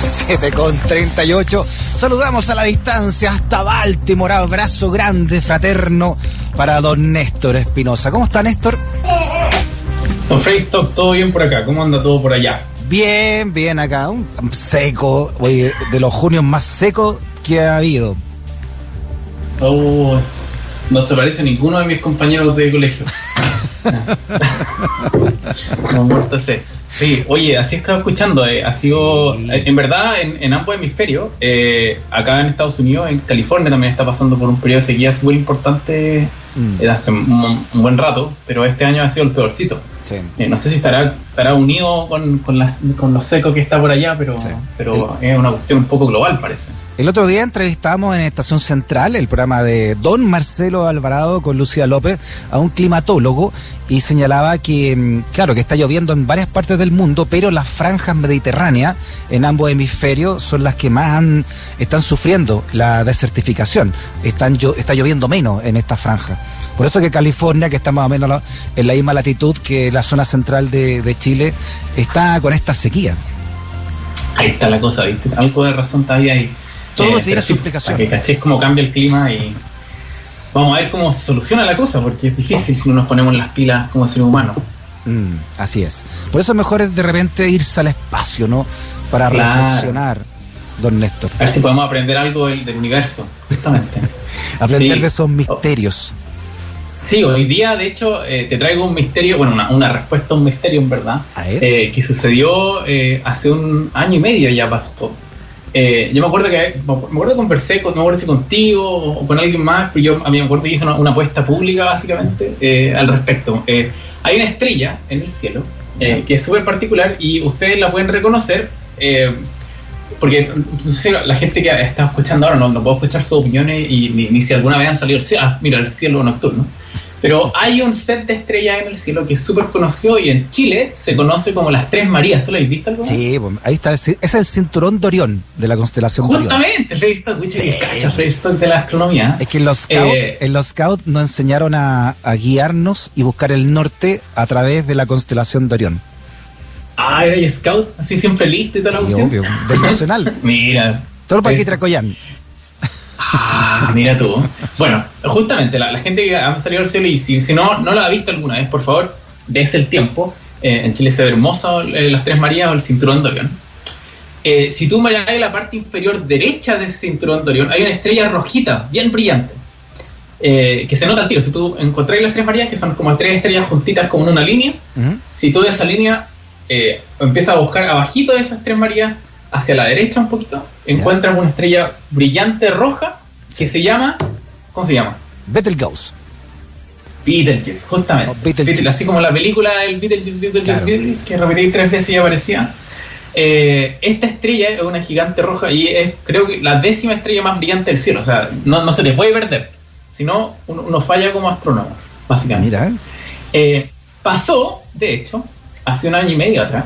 7 con 38. Saludamos a la distancia hasta Baltimore. Abrazo grande, fraterno para don Néstor Espinosa. ¿Cómo está Néstor? Don Freystock, todo bien por acá. ¿Cómo anda todo por allá? Bien, bien acá. Un seco, oye, de los junios más secos que ha habido. Oh, no se parece a ninguno de mis compañeros de colegio. no, muerto ese. Sí, oye, así he estado escuchando. Eh, ha sido, Sí. eh, en verdad, en, en ambos hemisferios, eh, acá en Estados Unidos, en California también está pasando por un periodo de sequía súper importante Mm. hace un, un buen rato, pero este año ha sido el peorcito. Sí. Eh, no sé si estará, estará unido con, con, las, con lo seco que está por allá, pero, Sí. pero es una cuestión un poco global, parece. El otro día entrevistamos en Estación Central, el programa de Don Marcelo Alvarado con Lucía López, a un climatólogo y señalaba que, mm, claro, que está lloviendo en varias partes del mundo, pero las franjas mediterráneas en ambos hemisferios son las que más han- están sufriendo la desertificación. Están, llo- está lloviendo menos en esta franja. Por eso que California, que está más o menos en la misma latitud que la zona central de, de Chile, está con esta sequía. Ahí está la cosa, ¿viste? Algo de razón todavía ahí. Todo tiene pero su sí, explicación. Que cómo cambia el clima y vamos a ver cómo se soluciona la cosa, porque es difícil si no nos ponemos las pilas como seres humanos. Mm, así es. Por eso es mejor es de repente irse al espacio, ¿no? Para Claro. reflexionar, don Néstor. A ver si podemos aprender algo del, del universo, justamente. Aprender Sí. de esos misterios. Sí, hoy día, de hecho, eh, te traigo un misterio, bueno, una, una respuesta a un misterio, en verdad, eh, que sucedió eh, hace un año y medio ya pasó. Eh, yo me acuerdo que, me acuerdo que conversé, con, no me acuerdo si contigo o con alguien más, pero yo a mí me acuerdo que hice una, una apuesta pública, básicamente, eh, al respecto. Hay una estrella en el cielo que es súper particular y ustedes la pueden reconocer. porque la gente que está escuchando ahora no, no puedo escuchar sus opiniones y ni, ni si alguna vez han salido el cielo. Ah, mira, el cielo nocturno. Pero hay un set de estrellas en el cielo que es súper conocido y en Chile se conoce como las Tres Marías. ¿Tú lo has visto alguna? Sí, pues, ahí está. Es el cinturón de Orión, de la constelación de Orión. Justamente, Sí. de la astronomía. Es que en los scouts, Eh, en los scouts nos enseñaron a, a guiarnos y buscar el norte a través de la constelación de Orión. Ah, era scout, así siempre listo y toda la Sí, obvio. Del Nacional. Mira. Todo para aquí Es- Tracoyán. Ah, mira tú. Bueno, justamente la, la gente que ha salido al cielo y si, si no, no lo ha visto alguna vez, por favor, dése el tiempo. Eh, en Chile se ve hermoso eh, las Tres Marías o el Cinturón de Orión. Eh, si tú miras la parte inferior derecha de ese Cinturón de Orión, hay una estrella rojita, bien brillante, eh, que se nota al tiro. Si tú encontrás las Tres Marías, que son como tres estrellas juntitas como en una línea, si tú de esa línea empiezas a buscar abajito de esas tres Marías, hacia la derecha un poquito, encuentras una estrella brillante roja que se llama, ¿cómo se llama? Betelgeuse. Beetlejuice, justamente. Oh, Beetlejuice. Beetle- así como la película El Beetlejuice, Beetlejuice, Claro. Beetlejuice, que repetí tres veces y aparecía. Eh, esta estrella es una gigante roja y es creo que la décima estrella más brillante del cielo. O sea, no, no se te puede perder. Si no, uno, uno falla como astrónomo, básicamente. Mira. Eh, pasó, de hecho, hace un año y medio atrás,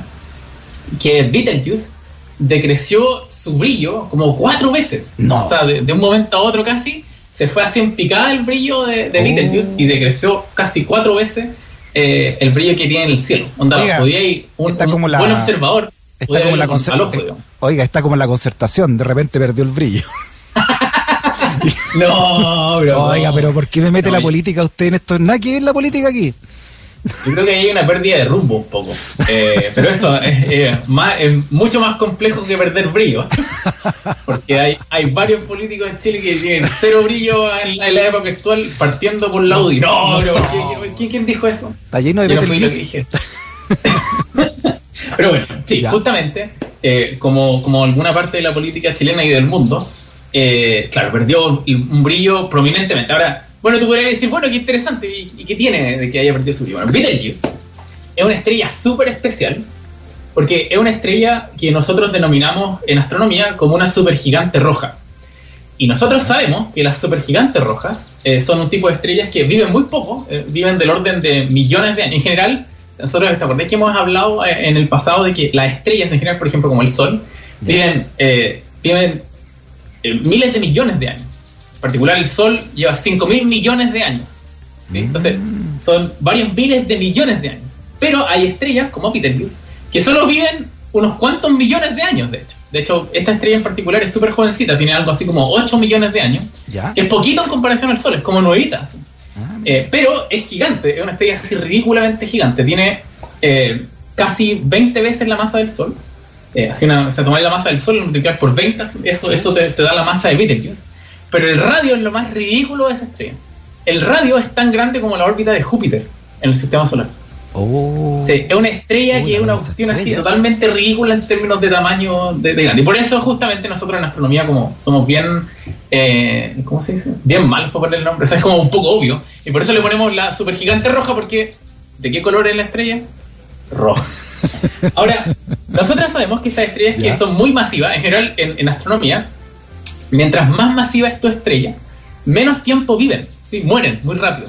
que Beetlejuice decreció su brillo como cuatro veces. No. O sea, de, de un momento a otro casi, se fue así en picada el brillo de, de Oh. Beetlejuice y decreció casi cuatro veces eh, el brillo que tiene en el cielo. Onda, Oiga, podía ir un, está un como la- buen observador. Está como la ojo, eh, Oiga, está como la concertación, de repente perdió el brillo. No, bro. Oiga, pero ¿por qué me mete No, la política usted en esto? Nada que ver la política aquí. Yo creo que hay una pérdida de rumbo un poco. Eh, pero eso es, eh, más, es mucho más complejo que perder brillo. Porque hay, hay varios políticos en Chile que tienen cero brillo en, la- en la época actual, partiendo por la UDI. No, pero ¿quién, quién- dijo eso? Está lleno de Yo no fui lo que dije eso. Pero bueno, sí, Ya. justamente, eh, como, como alguna parte de la política chilena y del mundo, eh, claro, perdió un brillo prominentemente. Ahora, bueno, tú podrías decir, bueno, qué interesante, ¿y, y qué tiene de que haya perdido su brillo? Bueno, Betelgeuse es una estrella súper especial Porque es una estrella que nosotros denominamos en astronomía como una supergigante roja. Y nosotros sabemos que las supergigantes rojas eh, son un tipo de estrellas que viven muy poco, eh, viven del orden de millones de años. En general, nosotros, ¿te acordás que hemos hablado eh, en el pasado de que las estrellas en general, por ejemplo, como el Sol, viven, viven miles de millones de años? Particular, el Sol lleva 5 mil millones de años. ¿sí? Mm. Entonces, son varios miles de millones de años. Pero hay estrellas como Betelgeuse que solo viven unos cuantos millones de años, de hecho. De hecho, esta estrella en particular es súper jovencita, tiene algo así como 8 millones de años. es poquito en comparación al Sol, es como nuevita. Ah, eh, pero es gigante, es una estrella así ridículamente gigante. Tiene eh, casi 20 veces la masa del Sol. Eh, así una, o sea, tomar la masa del Sol y multiplicar por 20, eso, eso te, da la masa de Betelgeuse. Pero el radio es lo más ridículo de esa estrella. El radio es tan grande como la órbita de Júpiter en el sistema solar. Oh. Sí, es una estrella que es una cuestión así totalmente ridícula en términos de tamaño de, grande. Y por eso justamente nosotros en astronomía como somos bien, eh, ¿cómo se dice? Bien mal por poner el nombre, o sea, es como un poco obvio. Y por eso le ponemos la supergigante roja porque ¿de qué color es la estrella? Roja. Ahora, nosotros sabemos que estas estrellas que son muy masivas, en general en, astronomía, mientras más masiva es tu estrella, menos tiempo viven, ¿sí? mueren muy rápido.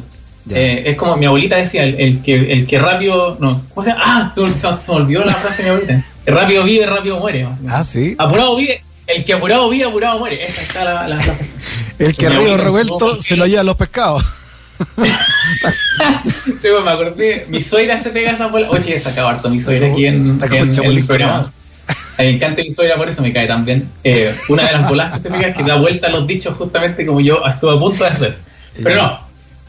Eh, es como mi abuelita decía, el, que, el que rápido. No, ¿Cómo se llama? Ah, se, me olvidó la frase de mi abuelita. El rápido vive, rápido muere. Ah, sí. Apurado vive. El que apurado vive, apurado muere. Esa está la, la frase. El que río revuelto se lo lleva los pescados. sí, me acordé. Mi suegra se pega esa bola. Oye, sacado harto mi suegra aquí en, en, el programa. Me encanta mi suegra, por eso me cae tan bien. Eh, una de las bolas que se pega es que da vuelta a los dichos justamente como yo estuve a punto de hacer. Pero no,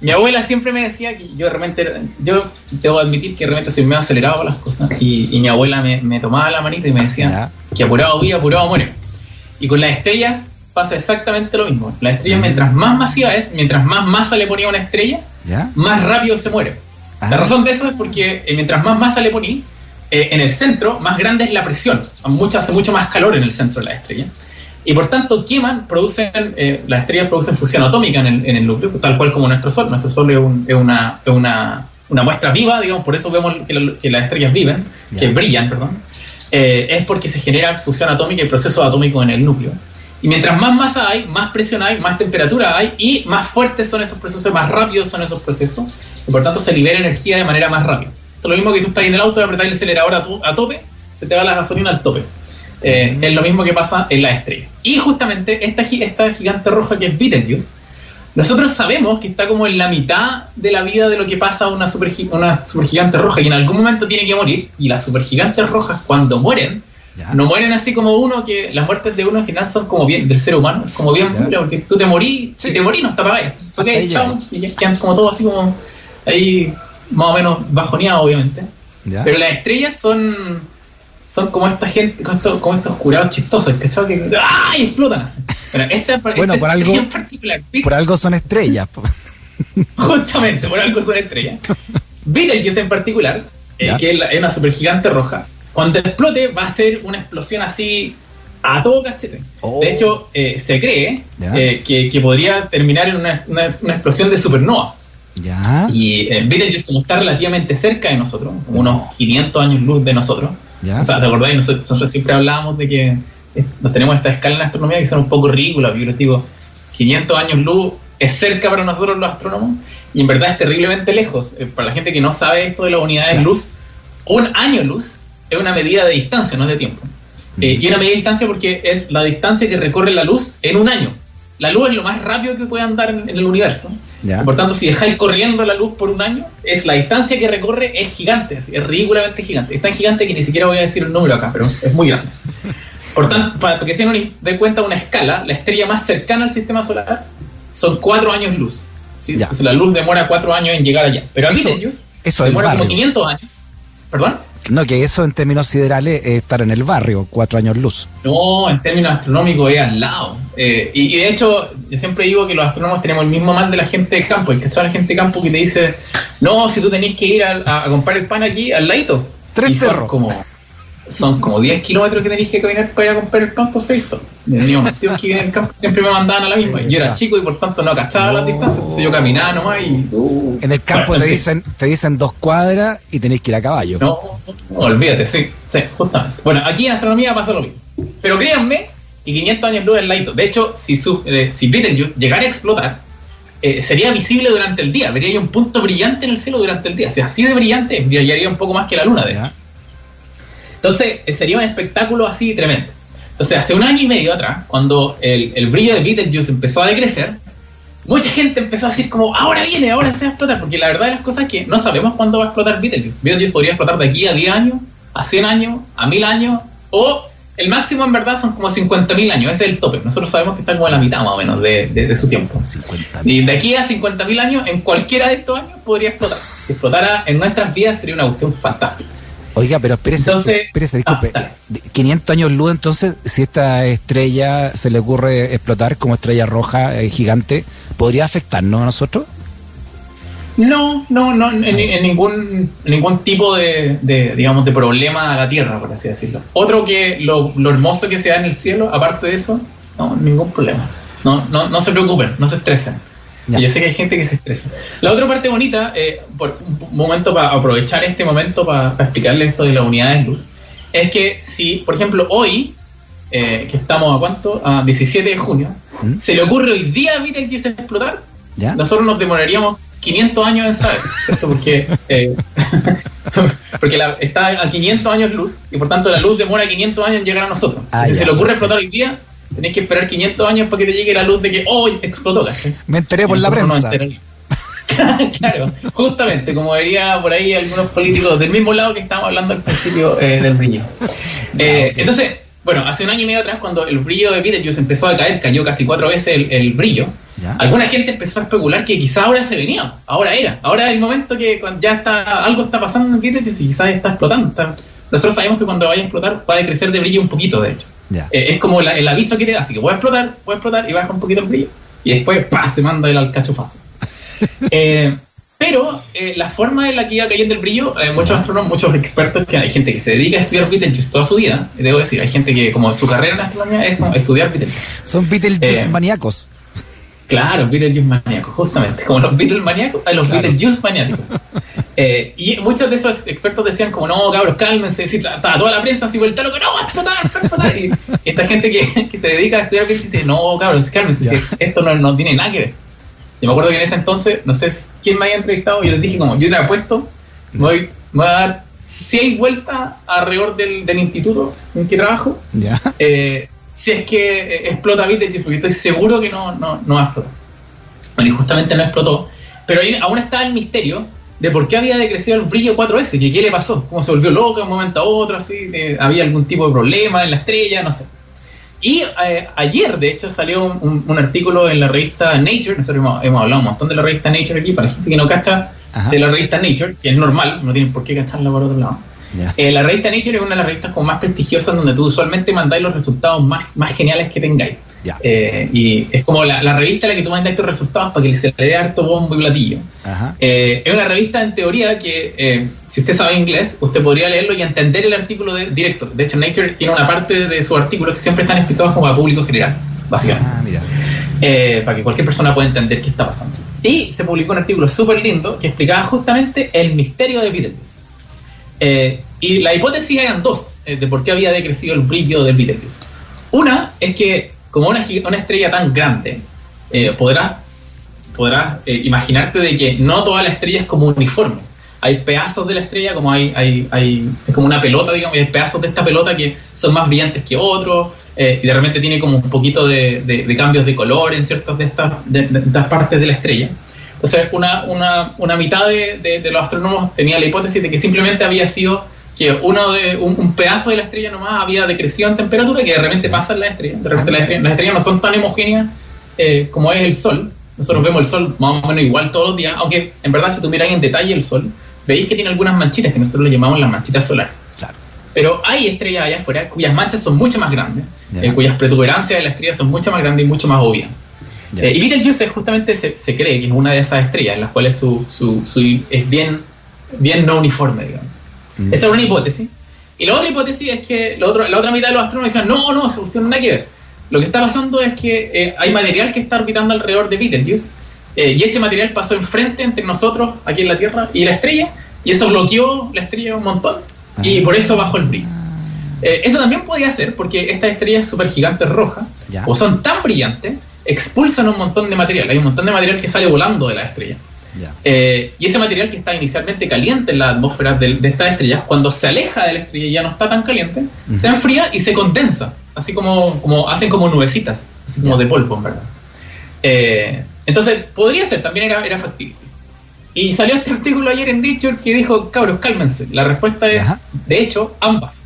mi abuela siempre me decía que yo realmente, yo debo admitir que realmente soy medio acelerado las cosas y, mi abuela me, tomaba la manita y me decía que apurado vive, apurado muere. Y con las estrellas pasa exactamente lo mismo. Las estrellas, mientras más masiva es, mientras más masa le ponía a una estrella, más rápido se muere. La ah. razón de eso es porque eh, mientras más masa le ponía, eh, en el centro, más grande es la presión. Mucho, hace mucho más calor en el centro de la estrella y por tanto queman, producen, eh, las estrellas producen fusión atómica en el, en el, núcleo, tal cual como nuestro Sol. Nuestro Sol es, una, una, una, muestra viva, digamos, por eso vemos que, las estrellas viven, que brillan, perdón, eh, es porque se genera fusión atómica y procesos atómicos en el núcleo. Y mientras más masa hay, más presión hay, más temperatura hay y más fuertes son esos procesos, más rápidos son esos procesos y por tanto se libera energía de manera más rápida. Lo mismo que si tú estás en el auto y apretas el acelerador a, a tope, se te va la gasolina al tope. Eh, es lo mismo que pasa en la estrella. Y justamente esta, esta gigante roja que es Betelgeuse, nosotros sabemos que está como en la mitad de la vida de lo que pasa a una, super, una supergigante roja y en algún momento tiene que morir. Y las supergigantes rojas, cuando mueren, no mueren así como uno, que las muertes de uno en general son como bien del ser humano, como bien porque tú te morís, si te morís no te apagáis. Ok, chao, y quedan como todo así como ahí más o menos bajoneado, obviamente. Pero las estrellas son son como esta gente, como estos, curados chistosos, ¿cachai? Que ¡ay! explotan así. Bueno, por algo, por algo son estrellas. Justamente, por algo son estrellas. Betelgeuse en particular, eh, que es, una supergigante roja, cuando explote va a ser una explosión así a todo cachete. Oh. De hecho, eh, se cree eh, que, podría terminar en una, explosión de supernova. ¿Ya? Y Betelgeuse, como está relativamente cerca de nosotros, unos 500 años luz de nosotros, o sea, ¿te acordáis? Nosotros, siempre hablábamos de que nos tenemos esta escala en astronomía que son un poco ridículas. Yo les digo, 500 años luz es cerca para nosotros los astrónomos y en verdad es terriblemente lejos. Eh, para la gente que no sabe esto de las unidades de luz, un año luz es una medida de distancia, no es de tiempo. Eh, y una medida de distancia porque es la distancia que recorre la luz en un año. La luz es lo más rápido que puede andar en el universo. Por tanto, si dejáis corriendo la luz por un año, es la distancia que recorre es gigante, es ridículamente gigante. Es tan gigante que ni siquiera voy a decir el número acá, pero es muy grande. Por tanto, para que se den cuenta una escala, la estrella más cercana al sistema solar son cuatro años luz. Entonces la luz demora cuatro años en llegar allá. Pero a mí ellos demora como 500 años. ¿Perdón? No, que eso en términos siderales es estar en el barrio, cuatro años luz. No, en términos astronómicos es al lado. Eh, y, de hecho, yo siempre digo que los astrónomos tenemos el mismo mal de la gente de campo. Es que está la gente de campo que te dice, no, si tú tenés que ir a, comprar el pan aquí, al ladito. Tres cerros. Como, son como 10 kilómetros que tenéis que caminar para ir a comprar el pan por Facebook. Mis tíos que en el campo siempre me mandaban a la misma. Yo era chico y por tanto no cachaba las distancias, entonces yo caminaba nomás y. en el campo te dicen, te dicen dos cuadras y tenéis que ir a caballo. No olvídate, sí, sí, justamente. Bueno, aquí en astronomía pasa lo mismo. Pero créanme que 500 años luz es ladito. De hecho, si, su, eh, si Betelgeuse llegara a explotar, eh, sería visible durante el día. Vería un punto brillante en el cielo durante el día. Si así de brillante, brillaría un poco más que la luna, de hecho. Entonces, eh, sería un espectáculo así tremendo. Entonces, hace un año y medio atrás, cuando el, el brillo de Betelgeuse empezó a decrecer, mucha gente empezó a decir como, ahora viene, ahora se va a explotar, porque la verdad de las cosas es que no sabemos cuándo va a explotar Betelgeuse. Betelgeuse podría explotar de aquí a 10 años, a 100 años, a 1000 años, o el máximo en verdad son como 50.000 años, ese es el tope. Nosotros sabemos que está como en la mitad más o menos de, de, de su tiempo. 50 Y de aquí a 50.000 años, en cualquiera de estos años podría explotar. Si explotara en nuestras vidas sería una cuestión fantástica. Oiga, pero espérese, Entonces- espérese, disculpe. Ah, dale. 500 años luz, entonces, si esta estrella se le ocurre explotar como estrella roja eh, gigante, ¿podría afectarnos a nosotros? No, no, no, en, en ningún, ningún tipo de, de, digamos, de problema a la Tierra, por así decirlo. Otro que lo, lo hermoso que se da en el cielo, aparte de eso, no, ningún problema. No, no, no se preocupen, no se estresen. Ya. Yo sé que hay gente que se estresa. La otra parte bonita, eh, por un momento para aprovechar este momento para explicarle esto de las unidades de luz, es que si, por ejemplo, hoy, eh, que estamos a cuánto, a 17 de junio, ¿Mm? se le ocurre hoy día a Betelgeuse explotar, ¿Ya? nosotros nos demoraríamos 500 años en saber, ¿cierto? Porque, eh, porque la- está a 500 años luz y por tanto la luz demora 500 años en llegar a nosotros. Ah, si ya, se le ocurre perfecto. explotar hoy día, tenéis que esperar 500 años para que te llegue la luz de que hoy explotó, ¿cachai? Me enteré por la prensa. claro, justamente, como diría por ahí algunos políticos del mismo lado que estábamos hablando al principio eh, del brillo. Eh, ok. Entonces, bueno, hace un año y medio atrás, cuando el brillo de Betelgeuse empezó a caer, cayó casi cuatro veces el, el brillo, ¿Ya? alguna gente empezó a especular que quizás ahora se venía, ahora era, ahora es el momento que cuando ya está, algo está pasando en Betelgeuse y quizás está explotando. está- nosotros sabemos que cuando vaya a explotar va a decrecer de brillo un poquito, de hecho. Eh, es como la- el aviso que te da, así que voy a explotar, voy a explotar y baja un poquito el brillo. Y después, ¡pah! se manda el alcachofazo. Eh, pero eh, la forma en la que iba cayendo el brillo, eh, muchos astrónomos, muchos expertos, que hay gente que se dedica a estudiar Betelgeuse toda su vida, y debo decir, hay gente que como su carrera en astronomía es como estudiar Betelgeuse. Son Beetlejuice Eh, maníacos. Claro, Beetlejuice maníacos, justamente. Como los Beatles maníacos, hay los Claro. Beetlejuice maníacos. Eh, y muchos de esos expertos decían como, no, cabros, cálmense, si estaba toda la prensa así vuelta loco, no, va a explotar, va a explotar. Y esta gente que, que se dedica a estudiar Beetlejuice dice, no, cabros, cálmense, si esto no, no tiene nada que ver. Yo me acuerdo que en ese entonces, no sé quién me había entrevistado, yo les dije como, yo te apuesto, voy, voy a dar seis vueltas alrededor del, del instituto en que trabajo, ¿Ya? eh, si es que eh, explota Betelgeuse, porque estoy seguro que no, no, no va a explotar. Bueno, y justamente no explotó, pero ahí aún está el misterio de por qué había decrecido el brillo 4S, que qué le pasó, cómo se volvió loco de un momento a otro, así, había algún tipo de problema en la estrella, no sé. Y eh, ayer, de hecho, salió un, un- un artículo en la revista Nature, nosotros hemos, hemos hablado un montón de la revista Nature aquí, para la gente que no cacha Ajá. de la revista Nature, que es normal, no tienen por qué cacharla por otro lado. Eh, la revista Nature es una de las revistas como más prestigiosas donde tú usualmente mandáis los resultados más, más geniales que tengáis. Ya. Eh, y es como la, la revista a la que tú mandáis tus resultados para que se le dé harto bombo y platillo. Ajá. Eh, es una revista en teoría que, eh, si usted sabe inglés, usted podría leerlo y entender el artículo de- directo. De hecho, Nature tiene una parte de sus artículos que siempre están explicados como a público general, básicamente Ah, mira. eh, para que cualquier persona pueda entender qué está pasando. Y se publicó un artículo súper lindo que explicaba justamente el misterio de Betelgeuse. Eh, y la hipótesis eran dos eh, de por qué había decrecido el brillo del Betelgeuse. Una es que, como una, una estrella tan grande, eh, podrás, podrás eh, imaginarte de que no toda la estrella es como uniforme. Hay pedazos de la estrella, como hay, hay, hay es como una pelota, digamos, y hay pedazos de esta pelota que son más brillantes que otros, eh, y de repente tiene como un poquito de, cambios de color en ciertas de estas, de, estas partes de la estrella. Entonces, una, una, una mitad de los astrónomos tenía la hipótesis de que simplemente había sido que uno de, un, un pedazo de la estrella nomás había decrecido en temperatura, que de repente pasa en la estrella. De repente las, estrellas, las estrellas no son tan homogéneas eh, como es el Sol. Nosotros vemos el Sol más o menos igual todos los días, aunque en verdad si tú miráis en detalle el Sol, veis que tiene algunas manchitas que nosotros le llamamos las manchitas solares. Claro. Pero hay estrellas allá afuera cuyas manchas son mucho más grandes, eh, cuyas protuberancias de la estrella son mucho más grandes y mucho más obvias. Eh, y Betelgeuse justamente se, se cree que es una de esas estrellas en las cuales su, su, su- es bien, bien no uniforme, digamos. Mm. Esa es una hipótesis. Y la otra hipótesis es que la, otra la otra mitad de los astrónomos decían, no, no, esa cuestión no tiene nada que ver. Lo que está pasando es que eh, hay material que está orbitando alrededor de Betelgeuse, eh, y ese material pasó enfrente entre nosotros, aquí en la Tierra, y la estrella, y eso bloqueó la estrella un montón. Y por eso bajó el brillo. Eh, eso también podía ser porque estas estrellas supergigantes rojas, o son tan brillantes, expulsan un montón de material. Hay un montón de material que sale volando de la estrella. Eh, y ese material que está inicialmente caliente en la atmósfera de, de estas estrellas, cuando se aleja de la estrella y ya no está tan caliente, se enfría y se condensa, así como, como hacen como nubecitas, así como de polvo, en verdad. Eh, entonces, podría ser, también era, era factible. Y salió este artículo ayer en Nature que dijo, cabros, cálmense. La respuesta es, Ajá. de hecho, ambas.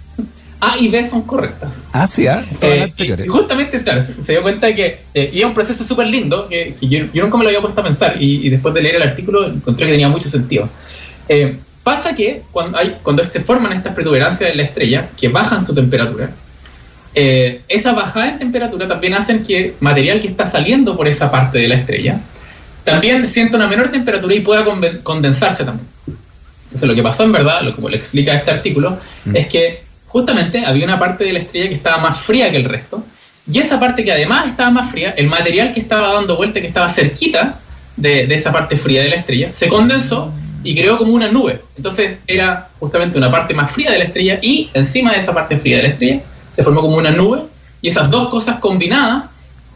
A y B son correctas. Ah, sí, ¿ah? Eh, las anteriores. justamente, claro, se, se dio cuenta de que eh, y era un proceso súper lindo, que, que yo, yo nunca me lo había puesto a pensar, y, y después de leer el artículo encontré que tenía mucho sentido. Eh, pasa que cuando, hay, cuando se forman estas protuberancias en la estrella, que bajan su temperatura, eh, esa bajada en temperatura también hacen que material que está saliendo por esa parte de la estrella también sienta una menor temperatura y pueda condensarse también. Entonces lo que pasó en verdad, lo como le explica este artículo, es que justamente había una parte de la estrella que estaba más fría que el resto, y esa parte que además estaba más fría, el material que estaba dando vuelta, que estaba cerquita de, de esa parte fría de la estrella, se condensó y creó como una nube. Entonces era justamente una parte más fría de la estrella y encima de esa parte fría de la estrella se formó como una nube, y esas dos cosas combinadas,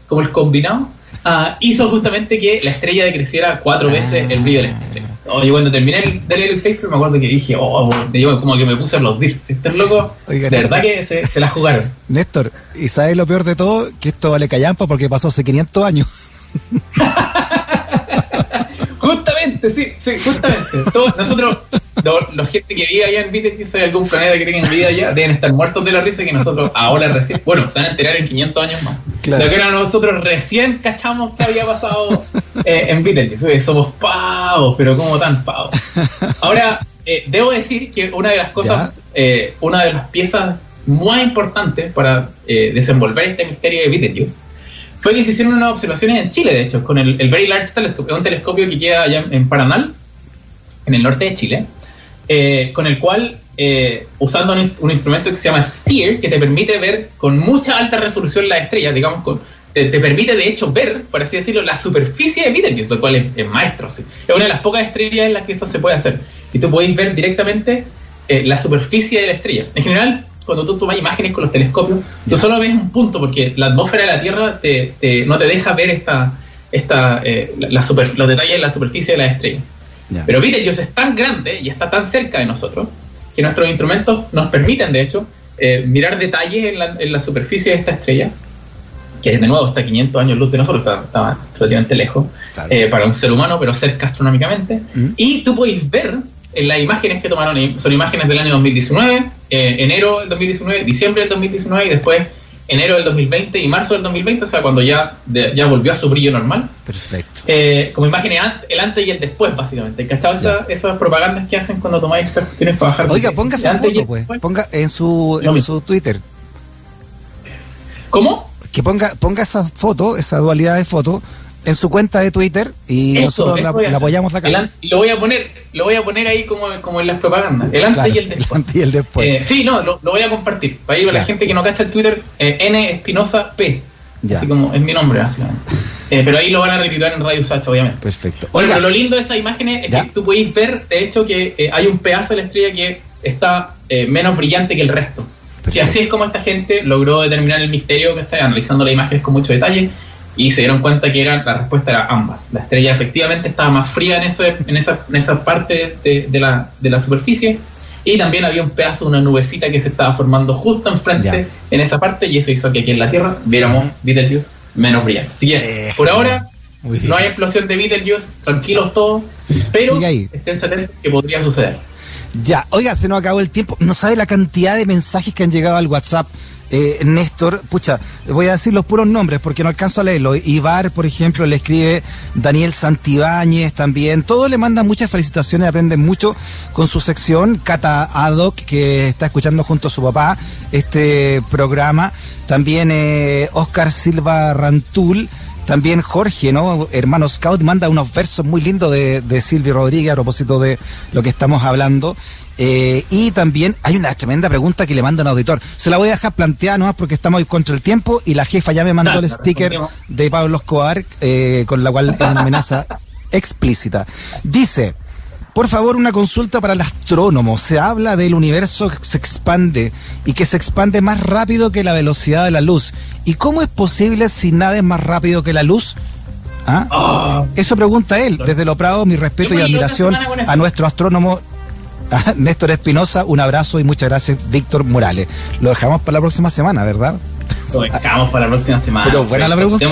como el combinado, ah, hizo justamente que la estrella decreciera cuatro veces el brillo de la estrella. Oye, cuando terminé el- de leer el paper me acuerdo que dije, oh, de yo como que me puse a aplaudir. Si estás loco, de verdad que se, se la jugaron. Néstor, ¿y sabes lo peor de todo? Que esto vale callampa porque pasó hace 500 años. Justamente, sí, sí, justamente. Todos, nosotros, lo- la gente que vive allá en Betelgeuse, hay algún planeta que tenga vida allá, deben estar muertos de la risa que nosotros ahora recién, bueno, se van a enterar en 500 años más. Claro. Lo que era nosotros recién cachamos que había pasado eh, en. Oye, somos pavos, pero como tan pavos. Ahora, eh, debo decir que una de las cosas, eh, una de las piezas más importantes para desenvolver este misterio de Betelgeuse fue que se hicieron unas observaciones en Chile, de hecho, con el, el Very Large Telescope, un telescopio que queda allá en, en Paranal, en el norte de Chile, con el cual, eh, usando un, un instrumento que se llama SPHERE, que te permite ver con mucha alta resolución las estrellas, digamos, con, te, te permite de hecho ver, por así decirlo, la superficie de Betelgeuse, lo cual es, es maestro. así. Es una de las pocas estrellas en las que esto se puede hacer. Y tú podéis ver directamente eh, la superficie de la estrella. En general, cuando tú tomas imágenes con los telescopios, tú solo ves un punto, porque la atmósfera de la Tierra te, te- no te deja ver esta, esta, eh, la- la super- los detalles de la superficie de las estrellas. Ya. Pero Betelgeuse es tan grande y está tan cerca de nosotros que nuestros instrumentos nos permiten, de hecho, eh, mirar detalles en la, en la superficie de esta estrella, que de nuevo está a 500 años luz de nosotros, está, está relativamente lejos Claro. eh, para un ser humano, pero cerca astronómicamente. Mm. Y tú podéis ver en las imágenes que tomaron, son imágenes del año 2019, eh, enero del 2019, diciembre del 2019 y después enero del 2020 y marzo del 2020, o sea, cuando ya, de- ya volvió a su brillo normal Perfecto. eh, como imágenes el antes y el después, básicamente. ¿Cachado esa- esas propagandas que hacen cuando tomáis estas cuestiones para bajar? Oiga, esa Antes foto, pues. Ponga en su, en su Twitter. ¿Cómo? Que ponga, ponga esa foto, esa dualidad de foto, en su cuenta de Twitter y nosotros la, voy a la hacer. apoyamos acá. El y lo voy a poner, lo voy a poner ahí como, como en las propagandas. El antes Claro, y el después. antes y el después. Eh, sí, no, lo, lo voy a compartir. Para ir a la Claro. gente que no cacha el Twitter, eh, N Espinosa P. Ya. Así como es mi nombre, básicamente. Eh, pero ahí lo van a retitular en Radio Sacha, obviamente. Perfecto. Oiga, pero lo lindo de esas imágenes es Ya. que tú podéis ver, de hecho, que eh, hay un pedazo de la estrella que está eh, menos brillante que el resto. Y Perfecto. así es como esta gente logró determinar el misterio que está analizando las imágenes con mucho detalle y se dieron cuenta que era, la respuesta era ambas. La estrella efectivamente estaba más fría en, ese, en, esa, en esa parte de, de la, de la superficie y también había un pedazo, una nubecita que se estaba formando justo enfrente Ya. en esa parte y eso hizo que aquí en la Tierra viéramos Betelgeuse menos brillante. Así que, Eh, por ahora, no hay explosión de Betelgeuse, tranquilos todos, pero estén atentos que podría suceder. Ya, oiga, se nos acabó el tiempo. No sabe la cantidad de mensajes que han llegado al WhatsApp. Eh, Néstor, pucha, voy a decir los puros nombres porque no alcanzo a leerlo. Ibar, por ejemplo, le escribe Daniel Santibáñez también. Todos le mandan muchas felicitaciones, aprenden mucho con su sección. Cata Adoc, que está escuchando junto a su papá este programa. También eh, Oscar Silva Rantul. También Jorge, ¿no? Hermano Scout, manda unos versos muy lindos de, de Silvio Rodríguez a propósito de lo que estamos hablando. Eh, y también hay una tremenda pregunta que le manda un auditor. Se la voy a dejar planteada nomás porque estamos hoy contra el tiempo y la jefa ya me mandó el sticker de Pablo Escobar, eh, con la cual es una amenaza explícita. Dice, Por favor, una consulta para el astrónomo. Se habla del universo que se expande y que se expande más rápido que la velocidad de la luz. ¿Y cómo es posible si nada es más rápido que la luz? ¿Ah? Ah. Eso pregunta él. Desde lo Prado, mi respeto y admiración a nuestro astrónomo a Néstor Espinosa. Un abrazo y muchas gracias, Víctor Morales. Lo dejamos para la próxima semana, ¿verdad? Lo dejamos para la próxima semana. Pero buena la pregunta.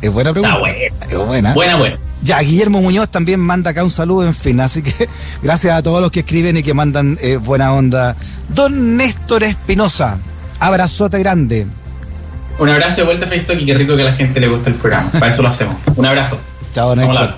Es buena pregunta. Está buena. Es buena. Buena, buena. Ya, Guillermo Muñoz también manda acá un saludo, en fin, así que gracias a todos los que escriben y que mandan eh, buena onda. Don Néstor Espinosa, abrazote grande. Un abrazo de vuelta a Facebook y qué rico que a la gente le gusta el programa. Para eso lo hacemos. Un abrazo. Chao, Néstor.